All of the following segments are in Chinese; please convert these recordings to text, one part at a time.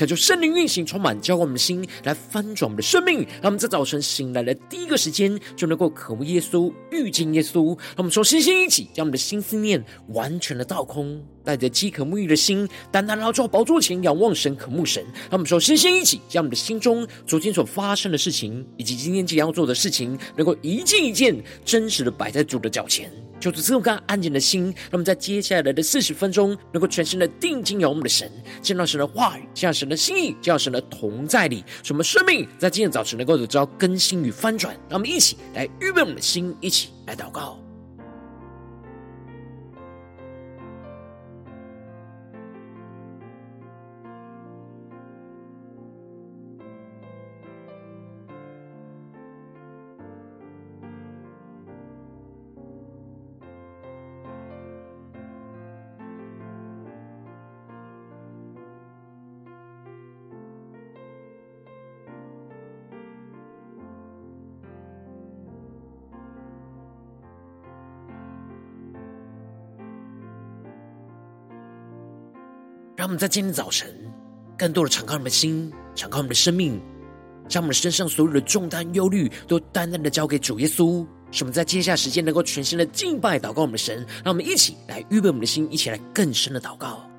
渴求圣灵运行，充满浇灌我们的心，来翻转我们的生命。让我们在早晨醒来的第一个时间，就能够渴慕耶稣、遇见耶稣。让我们说，星星一起，将我们的心思念完全的倒空，带着饥渴沐浴的心，单单来到宝座前仰望神、渴慕神。让我们说，星星一起，将我们的心中昨天所发生的事情，以及今天即将要做的事情，能够一件一件真实的摆在主的脚前。求主赐我刚安静的心，让我们在接下来的四十分钟，能够全心的定睛仰望我们的神，见到神的话语，见到神的心意，见到神的同在里，使我们生命在今天早晨能够得到更新与翻转。让我们一起来预备我们的心，一起来祷告。让我们在今天早晨，更多的敞开我们的心，敞开我们的生命，将我们身上所有的重担、忧虑，都单单的交给主耶稣。使我们在接下来时间能够全心的敬拜、祷告我们的神。让我们一起来预备我们的心，一起来更深的祷告。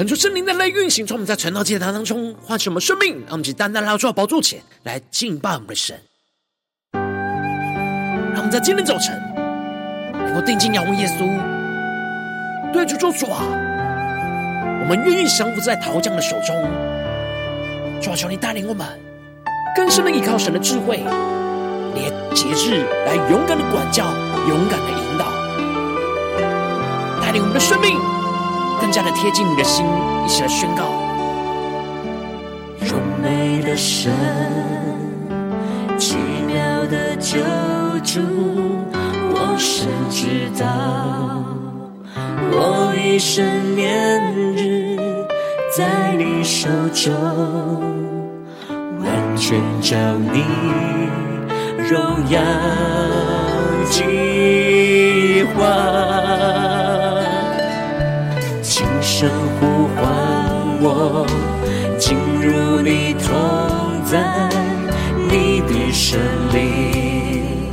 恳求圣灵的来运行，从我们在传道祭坛当中唤醒我们生命，让我们去单单来到宝座前来敬拜我们的神。让我们在今天早晨能够定睛仰望耶稣，对主说：“主啊，我们愿意降服在陶匠的手中。主啊，求你带领我们更深的依靠神的智慧，连节制来勇敢的管教，勇敢的引导，带领我们的生命。”更加的贴近你的心，一起来宣告。荣美的神，奇妙的救主，我深知道，我一生年日在你手中，完全照你荣耀计划。声呼唤我进入你同在，你的圣灵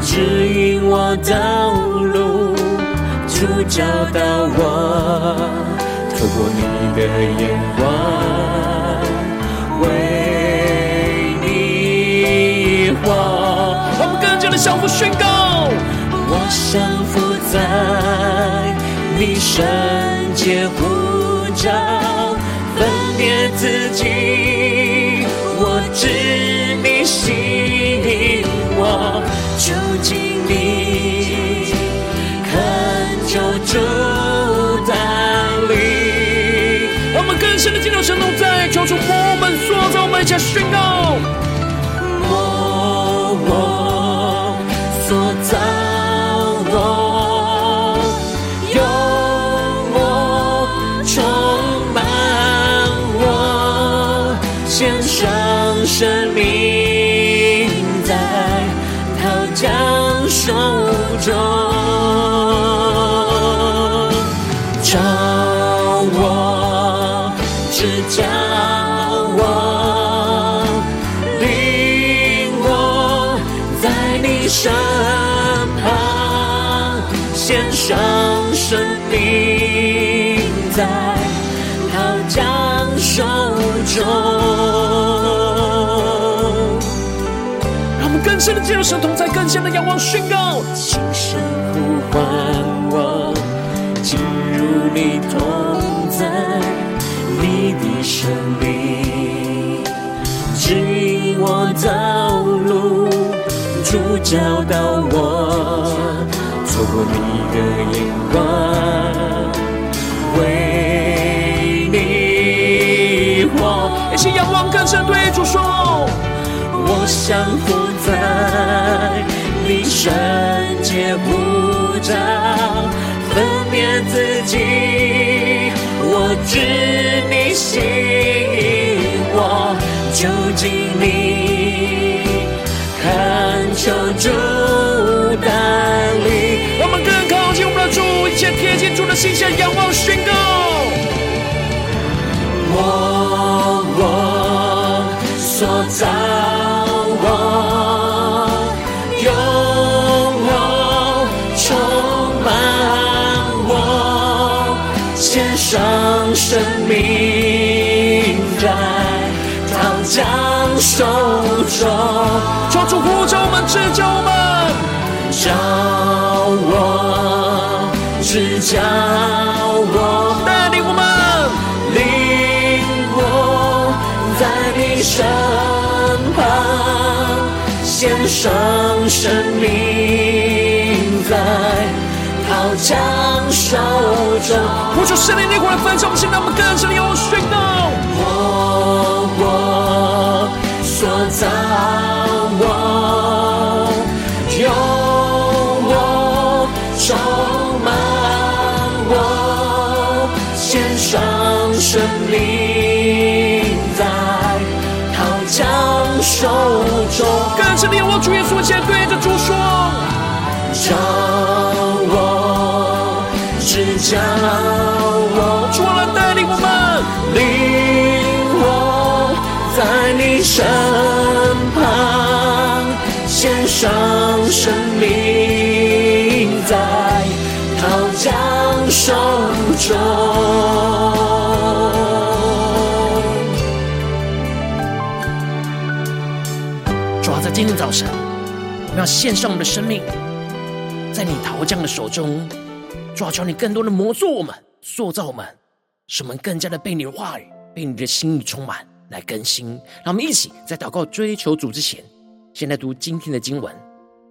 指引我道路，主找到我，透过你的眼光为你活。我们更加的相互宣告，我降服在你身。借呼召，分别自己，我知你吸引我，就近你，恳求主带领。我们更深的进入神同在，求主我们塑造，我们一起来宣告。深的进入神同在，更深的仰望宣告，轻声呼唤我，进入你同在，你的生命指引我道路，主教导我。透过你的眼光，为你活。一起仰望，更深对主说：我降服在你圣洁护照，分辨自己，我知你心意，我就近你，恳求主带领。贴近主的心下，仰望宣告。我手中。求主呼召我们，指教我们，召我。是叫我带领我们，领我在你身旁，献上生命在刀匠手中。呼求圣灵烈火的焚烧，现在我们更深的要宣告。手中，更深的仰望主耶稣，现在对着主说：召我，只叫我，主来带领我们，领我在你身旁，献上生命在刀匠手中。今天早晨，我们要献上我们的生命，在你陶匠的手中，主啊，求你更多的磨塑我们、塑造我们，使我们更加的被你的话语、被你的心意充满，来更新。让我们一起在祷告、追求主之前，先来读今天的经文。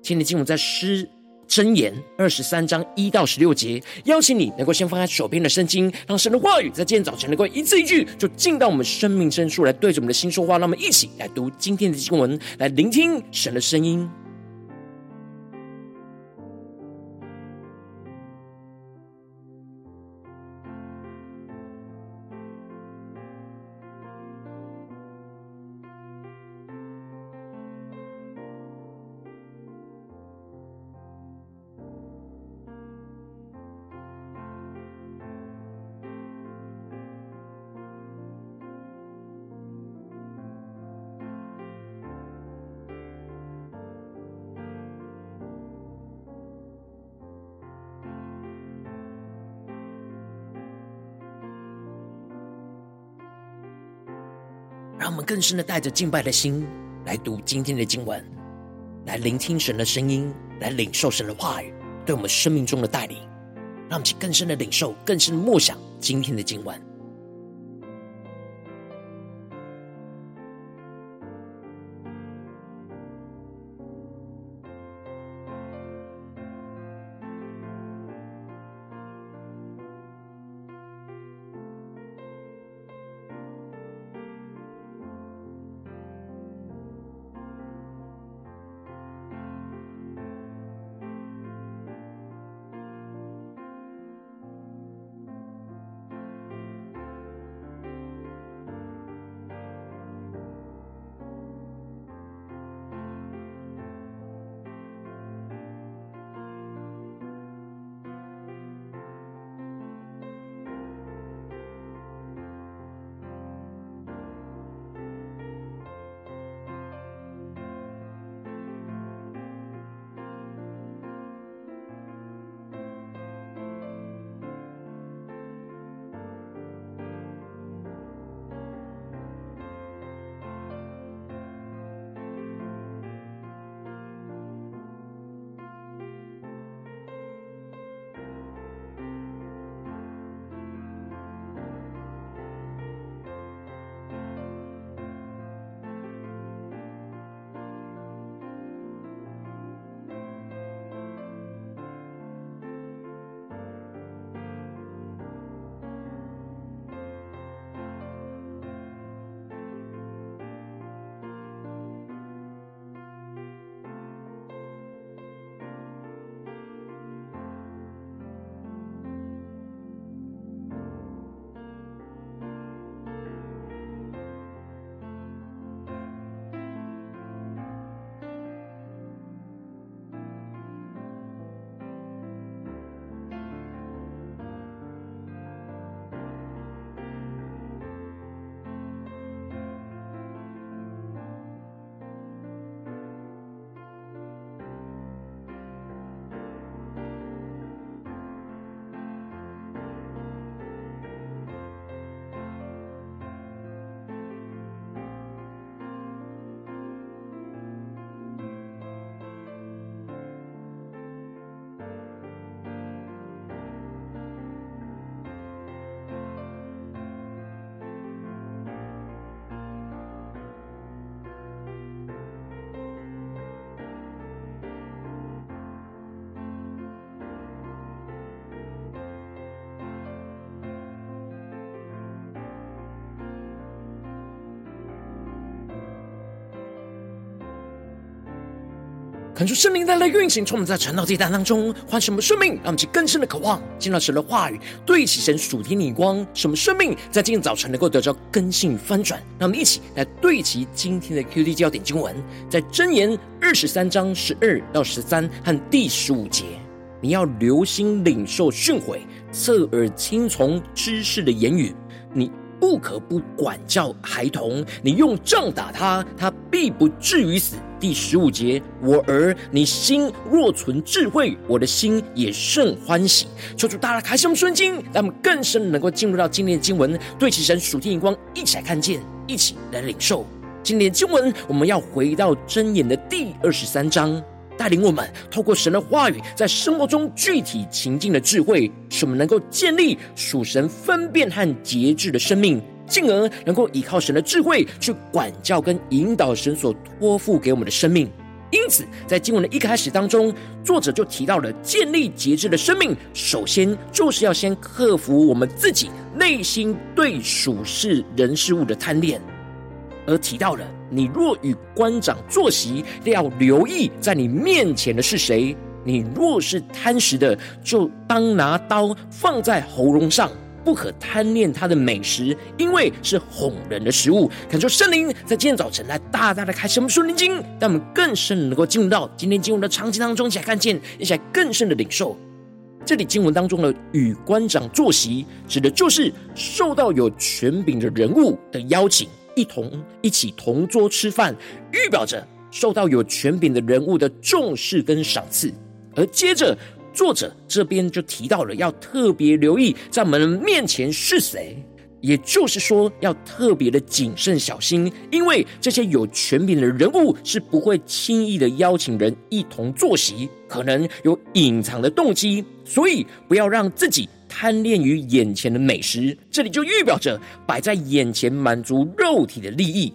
今天的经文在诗。箴言二十三章一到十六节，邀请你能够先放开手边的圣经，让神的话语在今天早晨能够一字一句就进到我们生命深处来，对着我们的心说话。让我们一起来读今天的经文，来聆听神的声音。让我们更深的带着敬拜的心来读今天的经文，来聆听神的声音，来领受神的话语对我们生命中的带领。让我们去更深的领受，更深的默想今天的经文。看出圣灵带来运行，充满在晨祷祭坛当中，唤什么生命，让我们去更深的渴望，见到神的话语，对齐神属天的光，什么生命在今天早晨能够得到更新与翻转。让我们一起来对齐今天的 QD 焦点经文，在箴言二十三章十二到十三和第十五节，你要留心领受训诲，侧耳听从知识的言语，你。不可不管教孩童，你用杖打他，他必不至于死。第十五节，我儿，你心若存智慧，我的心也甚欢喜。求主大大开示我们顺经，让我们更深能够进入到今天的经文，对齐神属天眼光，一起来看见，一起来领受今天的经文。我们要回到箴言的第二十三章。带领我们透过神的话语，在生活中具体情境的智慧，使我们能够建立属神分辨和节制的生命，进而能够依靠神的智慧去管教跟引导神所托付给我们的生命。因此，在经文的一开始当中，作者就提到了建立节制的生命，首先就是要先克服我们自己内心对属世人事物的贪恋。而提到了，你若与官长坐席，要留意在你面前的是谁。你若是贪食的，就当拿刀放在喉咙上，不可贪恋他的美食，因为是哄人的食物。恳求圣灵在今天早晨来大大的开启我们属灵经，让我们更深能够进入到今天经文的场景当中，一起来看见，一起来更深的领受。这里经文当中的与官长坐席，指的就是受到有权柄的人物的邀请。一同一起同桌吃饭，预表着受到有权柄的人物的重视跟赏赐。而接着作者这边就提到了要特别留意在我们面前是谁，也就是说要特别的谨慎小心，因为这些有权柄的人物是不会轻易的邀请人一同坐席，可能有隐藏的动机，所以不要让自己。贪恋于眼前的美食，这里就预表着摆在眼前满足肉体的利益。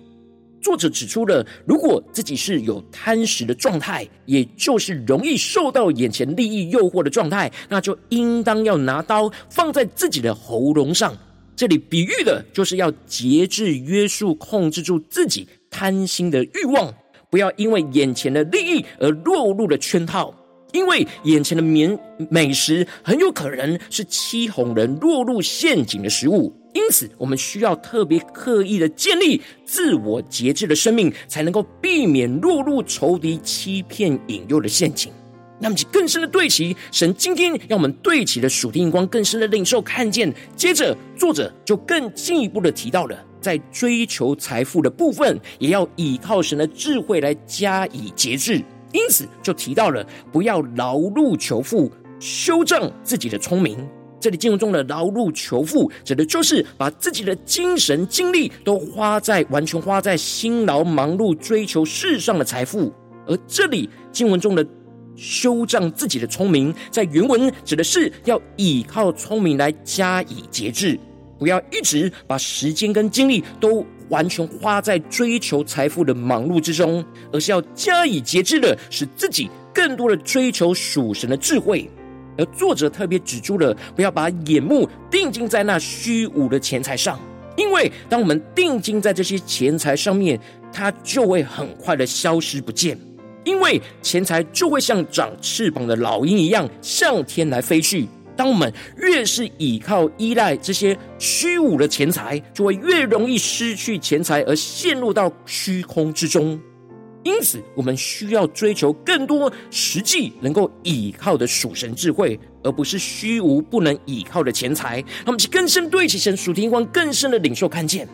作者指出了，如果自己是有贪食的状态，也就是容易受到眼前利益诱惑的状态，那就应当要拿刀放在自己的喉咙上。这里比喻的就是要节制、约束、控制住自己贪心的欲望，不要因为眼前的利益而落入了圈套。因为眼前的美美食很有可能是欺哄人落入陷阱的食物，因此我们需要特别刻意的建立自我节制的生命，才能够避免落入仇敌欺骗引诱的陷阱。那么，更深的对齐神今天让我们对齐的属天光，更深的领受看见。接着，作者就更进一步的提到了，在追求财富的部分，也要依靠神的智慧来加以节制。因此，就提到了不要劳碌求富，修正自己的聪明。这里经文中的劳碌求富，指的就是把自己的精神精力都花在完全花在辛劳忙碌追求世上的财富。而这里经文中的修正自己的聪明，在原文指的是要依靠聪明来加以节制，不要一直把时间跟精力都。完全花在追求财富的忙碌之中，而是要加以节制的，使自己更多的追求属神的智慧。而作者特别指出了，不要把眼目定睛在那虚无的钱财上，因为当我们定睛在这些钱财上面，它就会很快的消失不见，因为钱财就会像长翅膀的老鹰一样，向天来飞去。当我们越是倚靠依赖这些虚无的钱财，就会越容易失去钱财而陷入到虚空之中。因此，我们需要追求更多实际能够倚靠的属神智慧，而不是虚无不能倚靠的钱财。让我们去更深对齐神属天光，更深的领受看见。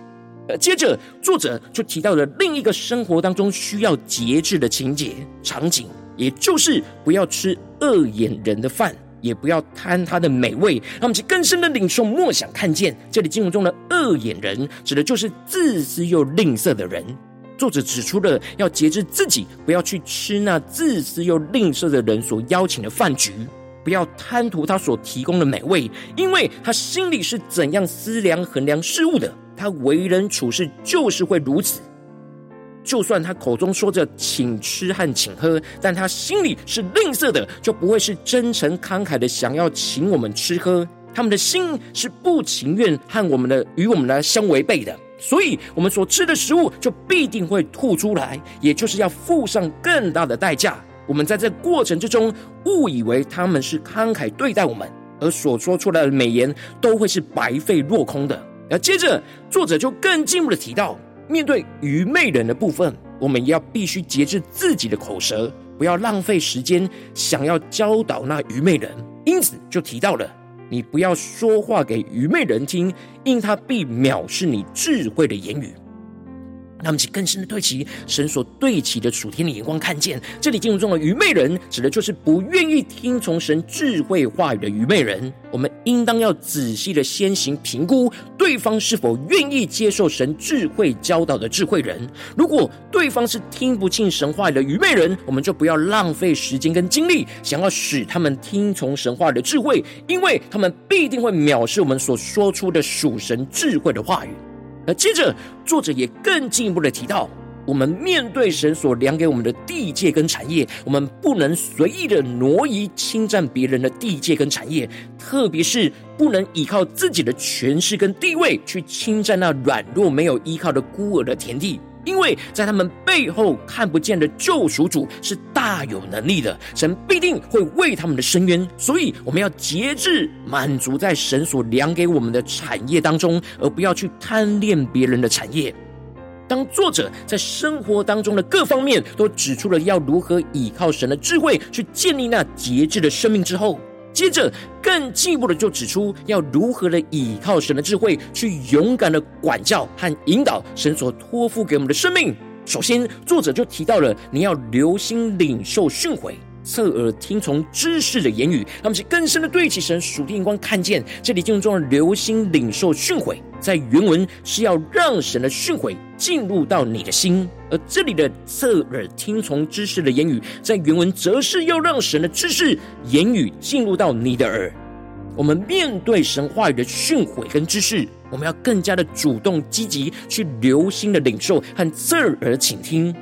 呃，接着作者就提到了另一个生活当中需要节制的情节场景，也就是不要吃恶眼人的饭。也不要贪他的美味，让我们去更深的领受默想看见。这里经文中的恶眼人，指的就是自私又吝啬的人。作者指出了要节制自己，不要去吃那自私又吝啬的人所邀请的饭局，不要贪图他所提供的美味，因为他心里是怎样思量衡量事物的，他为人处事就是会如此。就算他口中说着请吃和请喝，但他心里是吝啬的，就不会是真诚慷慨的想要请我们吃喝。他们的心是不情愿和我们的与我们来相违背的，所以我们所吃的食物就必定会吐出来，也就是要付上更大的代价。我们在这过程之中误以为他们是慷慨对待我们，而所说出来的美言都会是白费落空的。而接着作者就更进一步的提到，面对愚昧人的部分，我们要必须节制自己的口舌，不要浪费时间想要教导那愚昧人。因此就提到了，你不要说话给愚昧人听，因他必藐视你智慧的言语。那么，其更深的对齐神所对齐的属天的眼光，看见这里经文中的愚昧人，指的就是不愿意听从神智慧话语的愚昧人。我们应当要仔细的先行评估对方是否愿意接受神智慧教导的智慧人。如果对方是听不进神话语的愚昧人，我们就不要浪费时间跟精力，想要使他们听从神话语的智慧，因为他们必定会藐视我们所说出的属神智慧的话语。而接着，作者也更进一步的提到，我们面对神所量给我们的地界跟产业，我们不能随意的挪移、侵占别人的地界跟产业，特别是不能依靠自己的权势跟地位去侵占那软弱没有依靠的孤儿的田地。因为在他们背后看不见的救赎主是大有能力的，神必定会为他们的伸冤，所以我们要节制满足在神所量给我们的产业当中，而不要去贪恋别人的产业。当作者在生活当中的各方面都指出了要如何依靠神的智慧去建立那节制的生命之后，接着，更进一步的就指出要如何的依靠神的智慧，去勇敢的管教和引导神所托付给我们的生命。首先，作者就提到了你要留心领受训诲。侧耳听从知识的言语，他们是更深的对齐神属天眼光，看见这里经文中的留心领受训诲，在原文是要让神的训诲进入到你的心，而这里的侧耳听从知识的言语，在原文则是要让神的知识言语进入到你的耳。我们面对神话语的训诲跟知识，我们要更加的主动积极去留心的领受和侧耳倾听。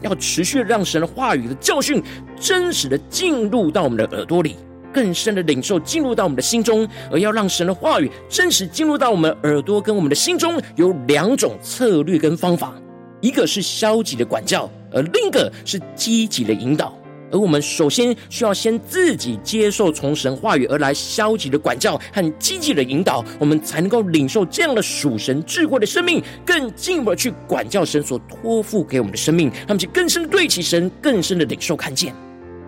要持续让神的话语的教训真实的进入到我们的耳朵里，更深的领受进入到我们的心中，而要让神的话语真实进入到我们耳朵跟我们的心中，有两种策略跟方法，一个是消极的管教，而另一个是积极的引导。而我们首先需要先自己接受从神话语而来消极的管教和积极的引导，我们才能够领受这样的属神智慧的生命，更进一步的去管教神所托付给我们的生命，他们就更深对齐神，更深的领受看见。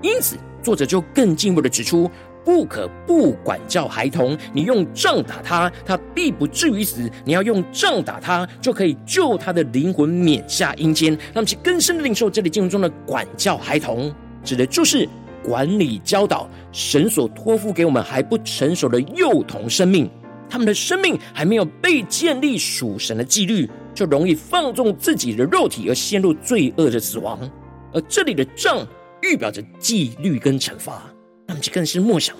因此，作者就更进一步的指出，不可不管教孩童，你用杖打他，他必不至于死；你要用杖打他，就可以救他的灵魂免下阴间。他们就更深的领受这里经文中的管教孩童。指的就是管理教导神所托付给我们还不成熟的幼童生命，他们的生命还没有被建立属神的纪律，就容易放纵自己的肉体而陷入罪恶的死亡。而这里的杖预表着纪律跟惩罚，那么这更是默想，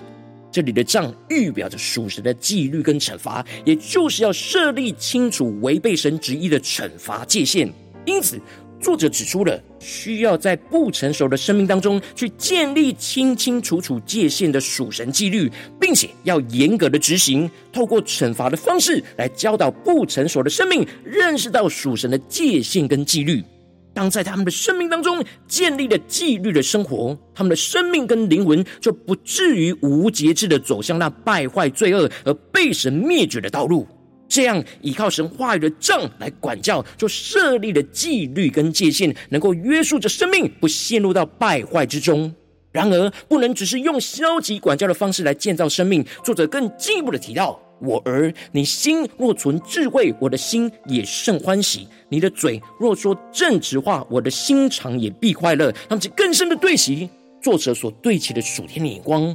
这里的杖预表着属神的纪律跟惩罚，也就是要设立清楚违背神旨意的惩罚界限。因此。作者指出了需要在不成熟的生命当中去建立清清楚楚界限的属神纪律，并且要严格的执行，透过惩罚的方式来教导不成熟的生命认识到属神的界限跟纪律。当在他们的生命当中建立了纪律的生活，他们的生命跟灵魂就不至于无节制的走向那败坏罪恶而被神灭绝的道路。这样依靠神话语的杖来管教，就设立了纪律跟界限，能够约束着生命，不陷入到败坏之中。然而，不能只是用消极管教的方式来建造生命。作者更进一步的提到：“我儿，你心若存智慧，我的心也甚欢喜；你的嘴若说正直话，我的心肠也必快乐。”那么，这更深的对齐，作者所对齐的属天的眼光。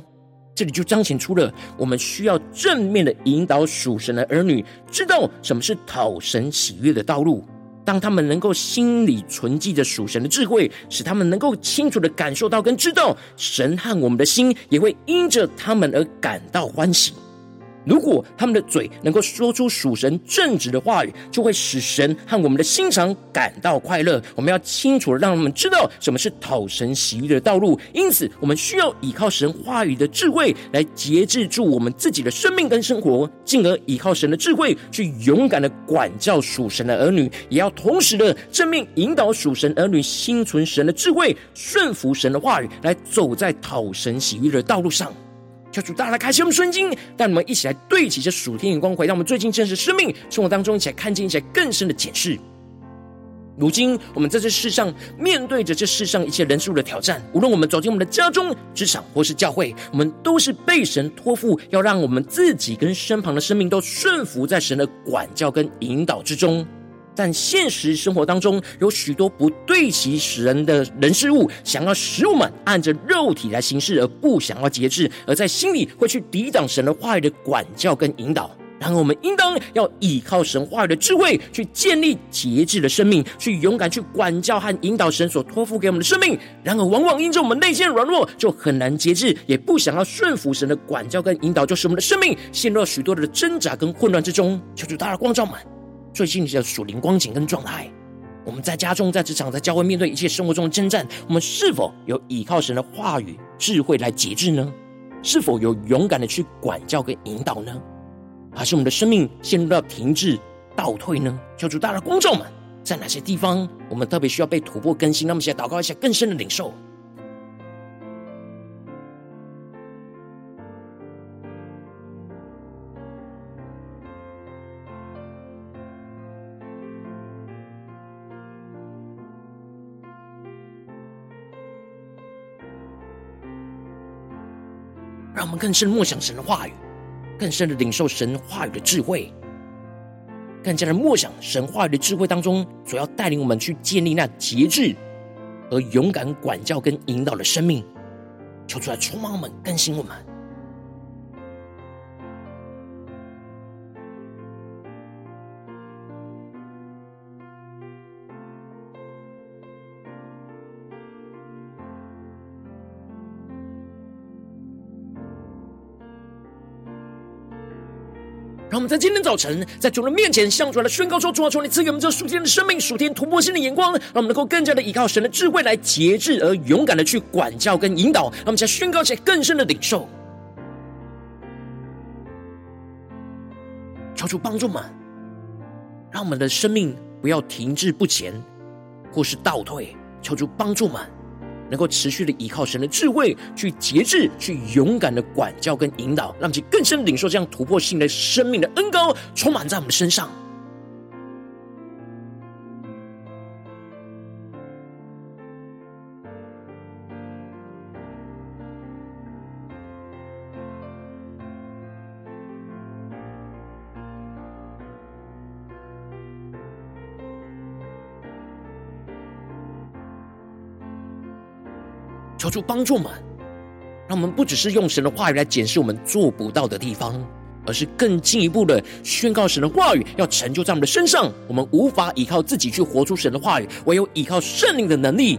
这里就彰显出了我们需要正面的引导属神的儿女，知道什么是讨神喜悦的道路。当他们能够心里存记着属神的智慧，使他们能够清楚的感受到跟知道神和我们的心也会因着他们而感到欢喜。如果他们的嘴能够说出属神正直的话语，就会使神和我们的心肠感到快乐。我们要清楚的让他们知道什么是讨神喜悦的道路。因此，我们需要依靠神话语的智慧来节制住我们自己的生命跟生活，进而依靠神的智慧去勇敢的管教属神的儿女，也要同时的正面引导属神儿女心存神的智慧，顺服神的话语，来走在讨神喜悦的道路上。求主大家来开启我们圣经，带我们一起来对齐这属天眼光，回到我们最近真实生命生活当中，一起来看见一些更深的解释。如今我们在这世上面对着这世上一切人数的挑战，无论我们走进我们的家中、职场或是教会，我们都是被神托付，要让我们自己跟身旁的生命都顺服在神的管教跟引导之中。但现实生活当中有许多不对齐神的人事物，想要使我们按着肉体来行事，而不想要节制，而在心里会去抵挡神的话语的管教跟引导。然而，我们应当要依靠神话语的智慧，去建立节制的生命，去勇敢去管教和引导神所托付给我们的生命。然而，往往因着我们内心软弱，就很难节制，也不想要顺服神的管教跟引导，就使我们的生命陷入了许多的挣扎跟混乱之中。求主大的光照们。最近的属灵光景跟状态，我们在家中、在职场、在教会，面对一切生活中的征战，我们是否有依靠神的话语、智慧来节制呢？是否有勇敢的去管教跟引导呢？还是我们的生命陷入到停滞、倒退呢？求主大的光照们，在哪些地方我们特别需要被突破更新？那么，现在祷告一下更深的领受。让我们更深默想神的话语，更深的领受神话语的智慧，更加的默想神话语的智慧当中，所要带领我们去建立那节制和勇敢管教跟引导的生命，求主来充满我们，更新我们。让我们在今天早晨，在主的面前向主来宣告说：“主啊，求你赐给我们这属天的生命、属天突破性的眼光，让我们能够更加的依靠神的智慧来节制，而勇敢的去管教跟引导。让我们再宣告起更深的领受，求主帮助们，让我们的生命不要停滞不前，或是倒退。求主帮助们。”能够持续的依靠神的智慧，去节制，去勇敢的管教跟引导，让其更深领受这样突破性的生命的恩高，充满在我们身上。求主帮助我们，让我们不只是用神的话语来检视我们做不到的地方，而是更进一步的宣告神的话语要成就在我们的身上。我们无法依靠自己去活出神的话语，唯有依靠圣灵的能力。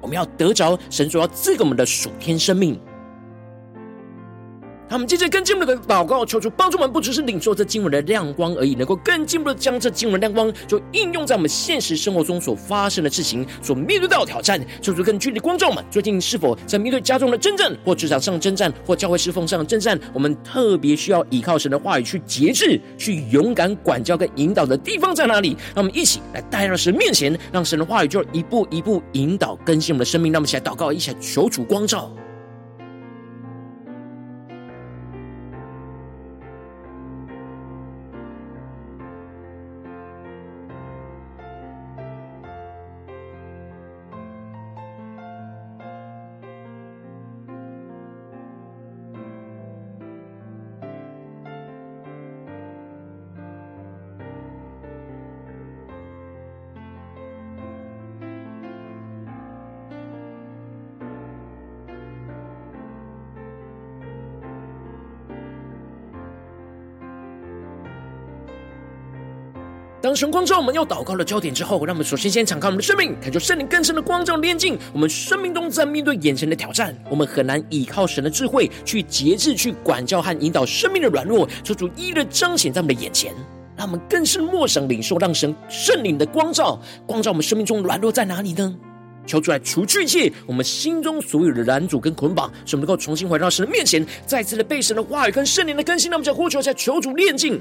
我们要得着神所要赐给我们的属天生命。他们接着更进一步的祷告，求主帮助我们，不只是领受这经文的亮光而已，能够更进一步的将这经文亮光就应用在我们现实生活中所发生的事情，所面对到的挑战。求主更具体的光照们，最近是否在面对家中的征战，或职场上的征战，或教会侍奉上的征战？我们特别需要依靠神的话语去节制，去勇敢管教跟引导的地方在哪里？让我们一起来带到神面前，让神的话语就一步一步引导更新我们的生命。让我们一起来祷告，一起来求主光照。神光照我们要祷告的焦点之后，让我们首先先敞开我们的生命，感受圣灵更深的光照炼净我们生命中，在面对眼前的挑战，我们很难依靠神的智慧去节制、去管教和引导生命的软弱，求主一一的彰显在我们的眼前，让我们更是默想领受，让神圣灵的光照，光照我们生命中软弱在哪里呢？求主来除去一切我们心中所有的拦阻跟捆绑，使我们能够重新回到神的面前，再次的被神的话语跟圣灵的更新，那我们在呼求一下求主炼净。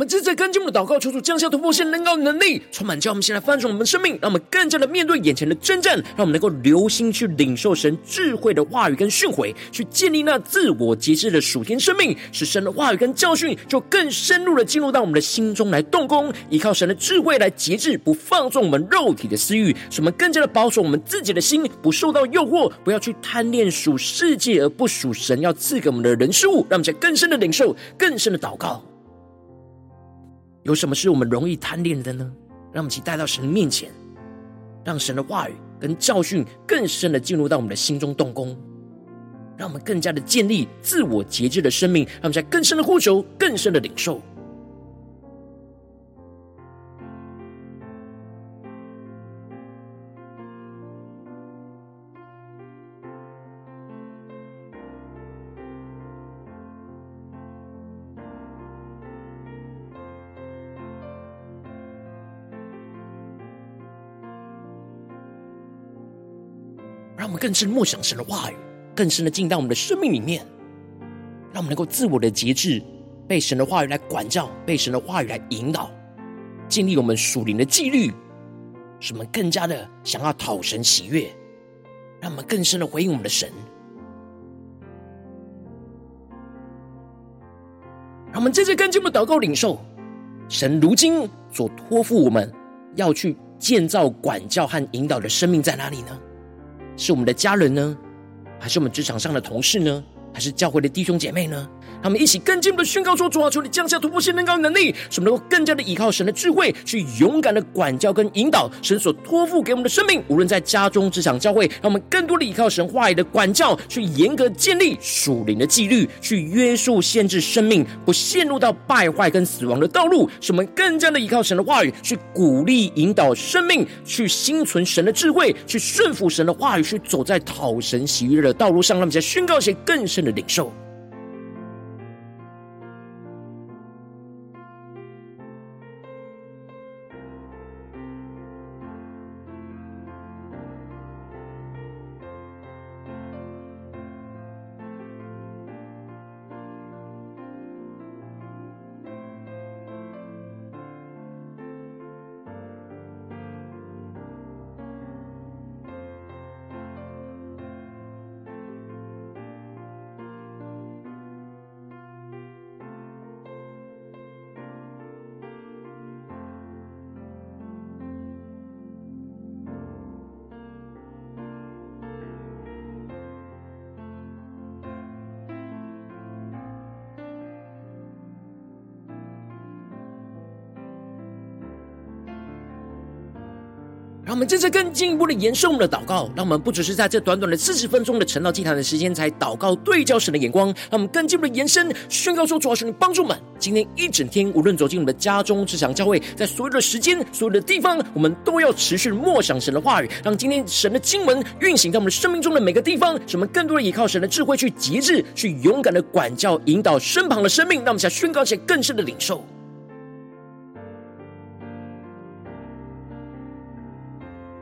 我们正在跟进我们的祷告，求主降下突破性、能高能力，充满叫我们先来翻转我们的生命，让我们更加的面对眼前的征战，让我们能够留心去领受神智慧的话语跟训诲，去建立那自我节制的属天生命，使神的话语跟教训就更深入的进入到我们的心中来动工，依靠神的智慧来节制，不放纵我们肉体的私欲，使我们更加的保守我们自己的心，不受到诱惑，不要去贪恋属世界而不属神要赐给我们的人事物，让我们在更深的领受、更深的祷告。有什么是我们容易贪恋的呢？让我们一起带到神的面前，让神的话语跟教训更深的进入到我们的心中动工，让我们更加的建立自我节制的生命，让我们在更深的呼求、更深的领受。更深默想神的话语，更深的进到我们的生命里面，让我们能够自我的节制，被神的话语来管教，被神的话语来引导，建立我们属灵的纪律，使我们更加的想要讨神喜悦，让我们更深的回应我们的神。让我们接着跟进我们祷告领受，神如今所托付我们要去建造、管教和引导的生命在哪里呢？是我们的家人呢，还是我们职场上的同事呢，还是教会的弟兄姐妹呢？他们一起更进一步的宣告说：“主啊，求你降下突破性能高能力，使我们能够更加的依靠神的智慧，去勇敢的管教跟引导神所托付给我们的生命。无论在家中、职场、教会，让我们更多的依靠神话语的管教，去严格建立属灵的纪律，去约束、限制生命，不陷入到败坏跟死亡的道路。使我们更加的依靠神的话语，去鼓励、引导生命，去心存神的智慧，去顺服神的话语，去走在讨神喜悦的道路上。让我们在宣告一些更深的领受。”接着更进一步的延伸我们的祷告，让我们不只是在这短短的四十分钟的晨祷祭坛的时间才祷告对焦神的眼光，让我们更进一步的延伸宣告说：主啊，求你帮助我们，今天一整天，无论走进我们的家中、职场、教会，在所有的时间、所有的地方，我们都要持续默想神的话语，让今天神的经文运行在我们生命中的每个地方，使我们更多的依靠神的智慧去节制，去勇敢的管教、引导身旁的生命。让我们想宣告一些更深的领受。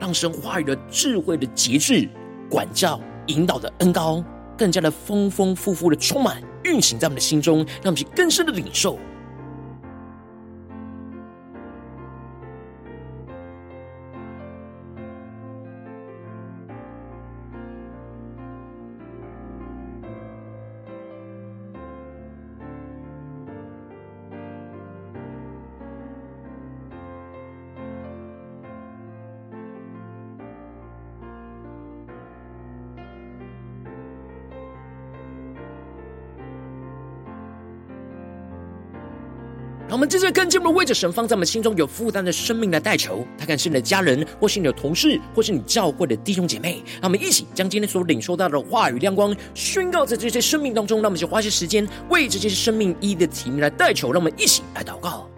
让神话语的智慧的节制、管教、引导的恩高，更加的丰丰富富的充满运行在我们的心中，让我们去更深的领受。们接着更进一步为着神放在我们心中有负担的生命来代求，他可能是你的家人，或是你的同事，或是你教会的弟兄姐妹。让我们一起将今天所领受到的话语亮光宣告在这些生命当中。让我们就花些时间为这些生命一的提名来代求。让我们一起来祷告，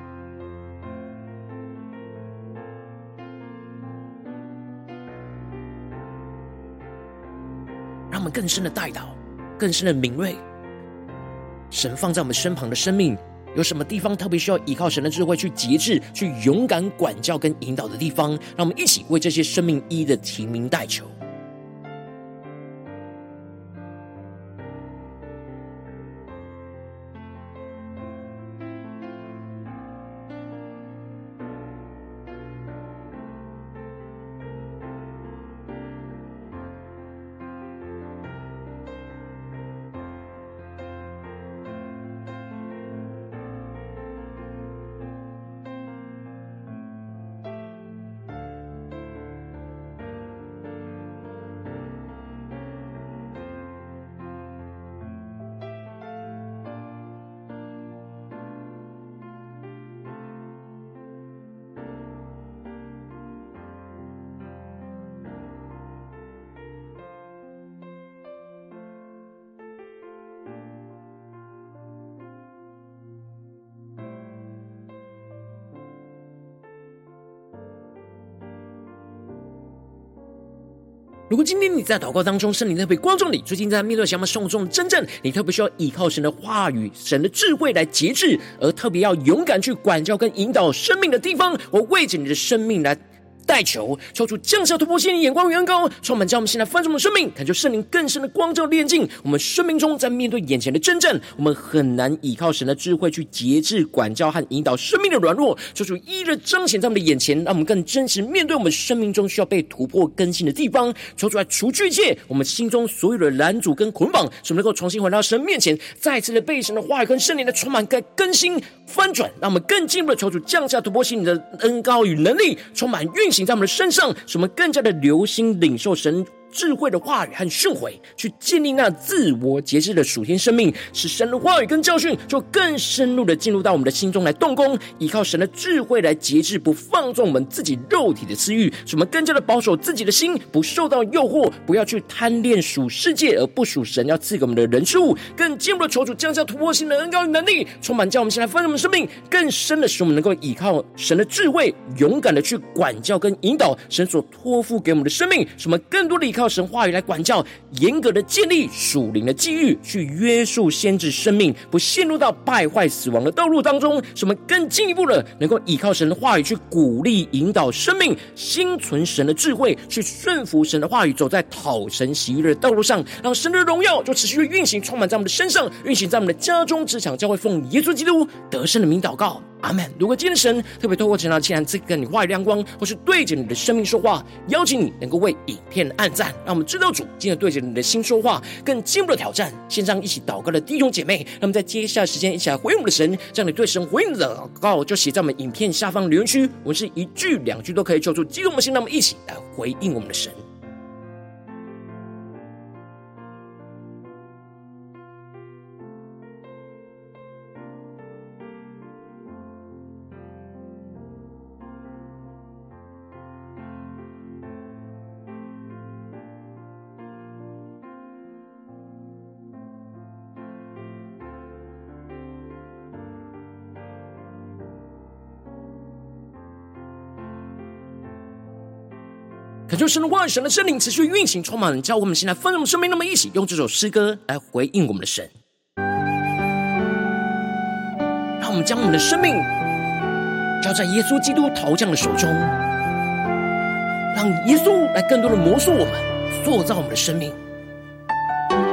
让我们更深的代祷，更深的敏锐。神放在我们身旁的生命。有什么地方特别需要依靠神的智慧去节制、去勇敢管教跟引导的地方？让我们一起为这些生命一的提名代求。果今天你在祷告当中，圣灵特别光照你，最近在面对什么生活中的真正，你特别需要依靠神的话语、神的智慧来节制，而特别要勇敢去管教跟引导生命的地方，我为着你的生命来。代求，求主降下突破性的眼光与恩膏，充满将我们现在丰盛的生命，感觉圣灵更深的光照炼净我们生命中，在面对眼前的征战，我们很难依靠神的智慧去节制、管教和引导生命的软弱。求主一日彰显在我们的眼前，让我们更真实面对我们生命中需要被突破更新的地方。求主来除去一切我们心中所有的拦阻跟捆绑，使我们能够重新回到神面前，再次的被神的话语跟圣灵的充满跟更新翻转，让我们更进一步的求主降下突破性的恩高与能力，充满运行。在我们的身上，使我们更加的留心领受神智慧的话语和训诲，去建立那自我节制的属天生命，使神的话语跟教训就更深入的进入到我们的心中来动工，依靠神的智慧来节制，不放纵我们自己肉体的私欲，使我们更加的保守自己的心，不受到诱惑，不要去贪恋属世界而不属神要赐给我们的人事物，更进一步的求主降下突破性的恩膏与能力，充满叫我们现在丰盛的生命，更深的使我们能够依靠神的智慧，勇敢的去管教跟引导神所托付给我们的生命，使我们更多的依靠。靠神话语来管教，严格的建立属灵的际遇，去约束先知生命，不陷入到败坏死亡的道路当中。使我们更进一步的，能够依靠神的话语去鼓励引导生命，心存神的智慧，去顺服神的话语，走在讨神喜悦的道路上，让神的荣耀就持续的运行，充满在我们的身上，运行在我们的家中、职场、教会，奉耶稣基督得胜的名祷告。阿门。如果今天神特别透过陈老亲自跟你话语亮光，或是对着你的生命说话，邀请你能够为影片按赞，让我们知道主今天对着你的心说话，更进一步的挑战。线上一起祷告的弟兄姐妹，那么在接下来时间一起来回应我们的神，这样你对神回应的祷告就写在我们影片下方留言区，我们是一句两句都可以求助激动的心，那么一起来回应我们的神。就神的话语，神的圣灵持续运行，充满教我们现在丰盛的生命。那么，一起用这首诗歌来回应我们的神，让我们将我们的生命交在耶稣基督陶匠的手中，让耶稣来更多的摩塑我们，塑造我们的生命，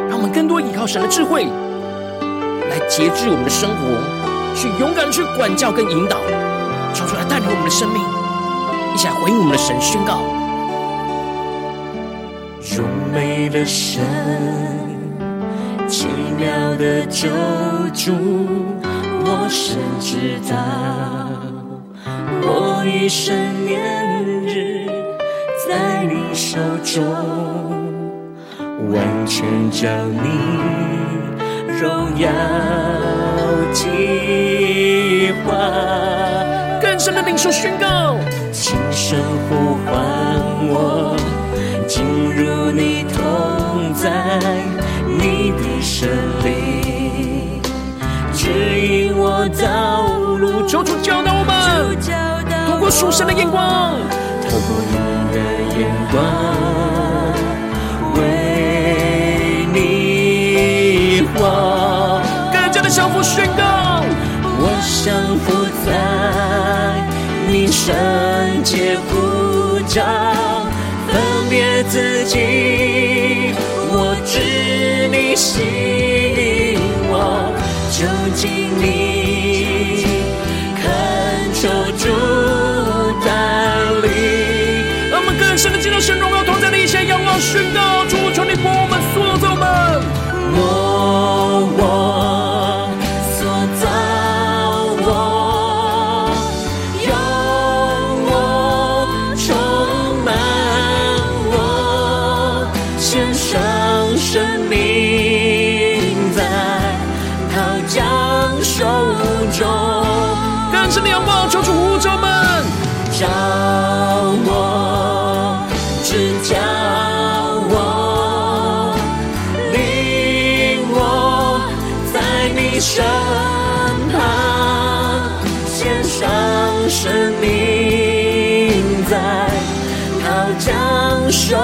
让我们更多依靠神的智慧来节制我们的生活，去勇敢去管教跟引导，求主来带领我们的生命，一起来回应我们的神，宣告：荣美的神，奇妙的救主，我深知道，我一生年日。在你手中，完全将你荣耀计划。更深的领受宣告，轻声呼唤我，进入你同在，你的神灵指引我道路。求主教导我们，透过属神的眼光，透过你的眼光为你活，更加的降服宣告，我降服在你圣洁呼召，分别自己，我知你吸引我，就近你，叫我。教我，领我，在你身旁，献上生命在他将手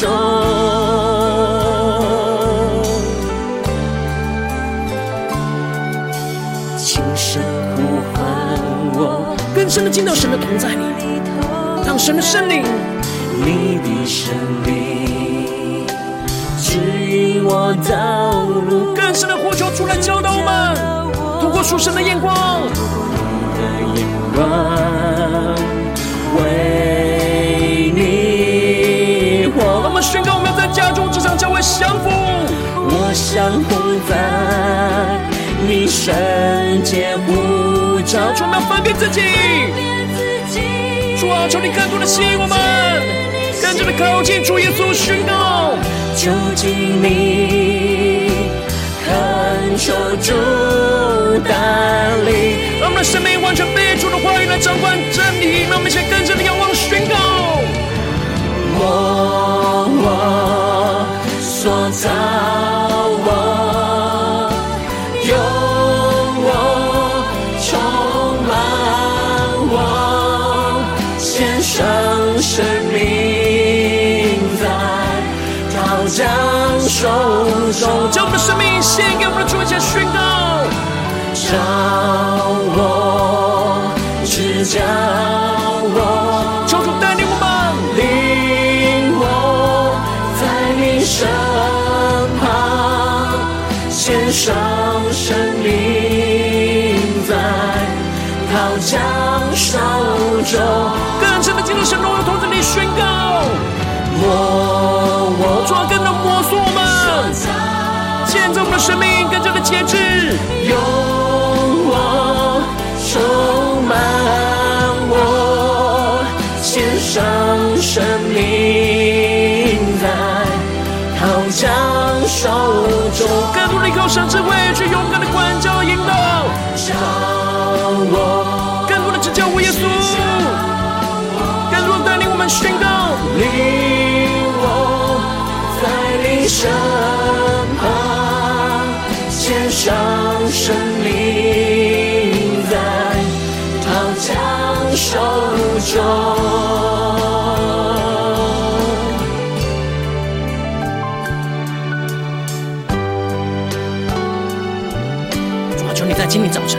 中。深的进到神的同在里，让神的圣灵。你的圣灵指引我道路，更深的呼求出来教导我们，透过属神的眼光，你的眼光为你活。我们宣告，我们要在家中、职场、教会降服。我降服在你圣洁自己。主啊，求你更多的吸引我们。更加的靠近主耶稣，宣告，就近你，恳求主带领，让我们的生命完全被主的话语来掌管中，将我们的生命献给我们的主，一起宣告。召我，指教我，求主带领我们，领我，在你身旁，献上生命在陶匠手中。更深的进入神荣耀同在里宣告。我建造我们的生命，更加的节制，用我充满我，献上生命在陶匠手中，更多的靠神智慧去勇敢的管教引导，召我，更多的指教我耶稣，更多的带领我们宣告。领我在你身生命在陶匠手中。主啊，求你在今天早晨，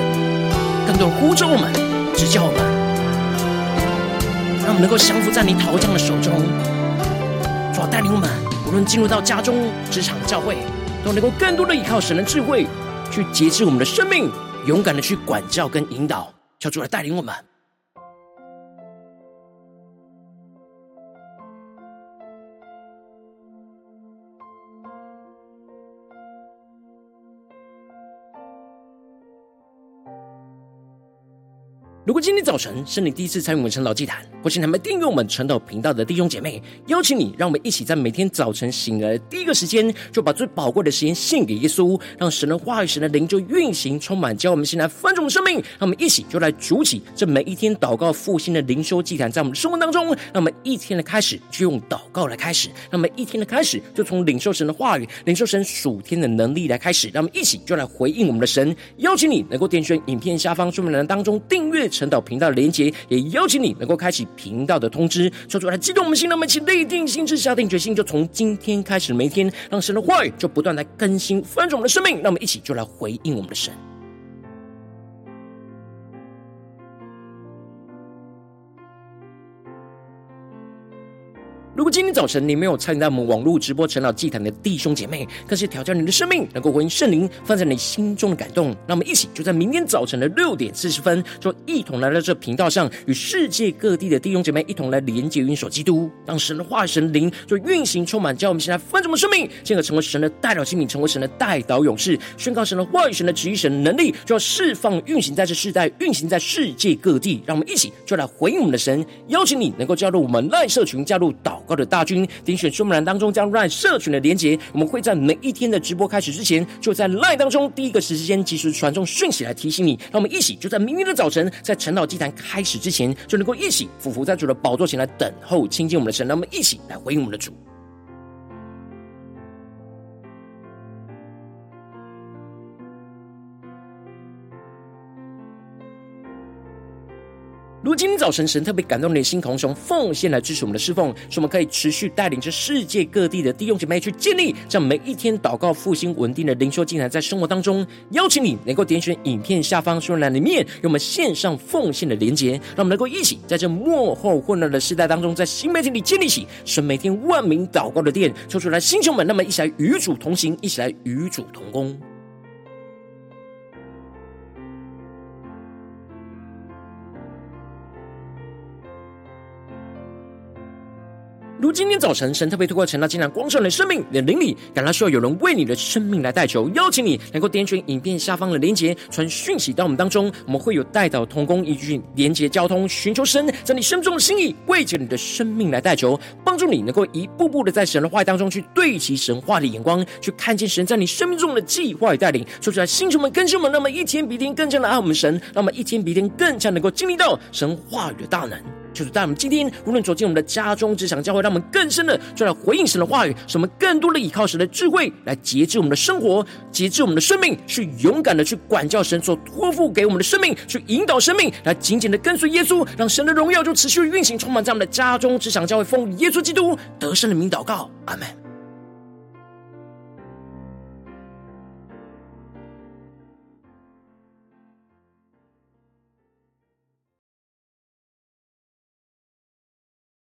更多呼召我们，指教我们，让我们能够降服在你陶匠的手中。主啊，带领我们，无论进入到家中、职场、教会，都能够更多的依靠神的智慧，去节制我们的生命，勇敢的去管教跟引导。求主来带领我们。如果今天早晨是你第一次参与我们晨祷祭坛，或是还没订阅我们晨祷频道的弟兄姐妹，邀请你，让我们一起在每天早晨醒来的第一个时间，就把最宝贵的时间献给耶稣，让神的话语、神的灵就运行充满，教我们现在翻转生命。让我们一起就来主起这每一天祷告复兴的灵修祭坛，在我们的生活当中，让我们一天的开始就用祷告来开始，让我们一天的开始就从领受神的话语、领受神属天的能力来开始，让我们一起就来回应我们的神。邀请你能够点选影片下方说明栏当中订阅。陈导频道的连结，也邀请你能够开启频道的通知，说出来激动我们心，让我们一起立定心志，下定决心，就从今天开始，每一天让神的话语就不断来更新翻转我们的生命，那我们一起就来回应我们的神。如果今天早晨你没有参与到我们网络直播陈老祭坛的弟兄姐妹，更是挑战你的生命，能够回应圣灵放在你心中的感动。让我们一起就在明天早晨的六点四十分，就一同来到这频道上，与世界各地的弟兄姐妹一同来连接、运手基督，让神的化、神灵就运行充满，叫我们现在翻转我们生命，进而成为神的代表器皿，成为神的代祷勇士，宣告神的话语、神的旨意、神的能力，就要释放、运行在这世代，运行在世界各地。让我们一起就来回应我们的神，邀请你能够加入我们赖社群，加入祷高的大军，点选说明栏当中将 LINE 社群的连结，我们会在每一天的直播开始之前，就在 LINE 当中第一个时间及时传送讯息来提醒你。让我们一起就在明天的早晨，在晨祷祭坛开始之前，就能够一起俯伏在主的宝座前来等候亲近我们的神。让我们一起来回应我们的主。如今早晨神特别感动你的心，同时奉献来支持我们的侍奉，使我们可以持续带领着世界各地的弟兄姐妹去建立这样每一天祷告复兴稳定的灵修进来，在生活当中，邀请你能够点选影片下方说明栏里面有我们线上奉献的连结，让我们能够一起在这幕后混乱的时代当中，在新媒体里建立起神每天万名祷告的殿，抽出来弟兄们，那么一起来与主同行，一起来与主同工。如今天早晨，神特别透过晨祷祭坛光照你的生命，你的灵里感到需要有人为你的生命来代求，邀请你能够点选影片下方的连结，传讯息到我们当中，我们会有代祷同工，一句连结交通，寻求神在你生命中的心意，为着你的生命来代求，帮助你能够一步步的在神的话语当中去对齐神话的眼光，去看见神在你生命中的计划与带领。说出来，星球们、更新我们，那么一天比一天更加的爱我们神，那么一天比一天更加能够经历到神话语的大能。就是在我们今天，无论走进我们的家中、职场、教会，让我们更深的就来回应神的话语，使我们更多的依靠神的智慧来节制我们的生活，节制我们的生命，去勇敢的去管教神所托付给我们的生命，去引导生命，来紧紧的跟随耶稣，让神的荣耀就持续运行，充满在我们的家中、职场、教会，奉耶稣基督得胜的名祷告，阿门。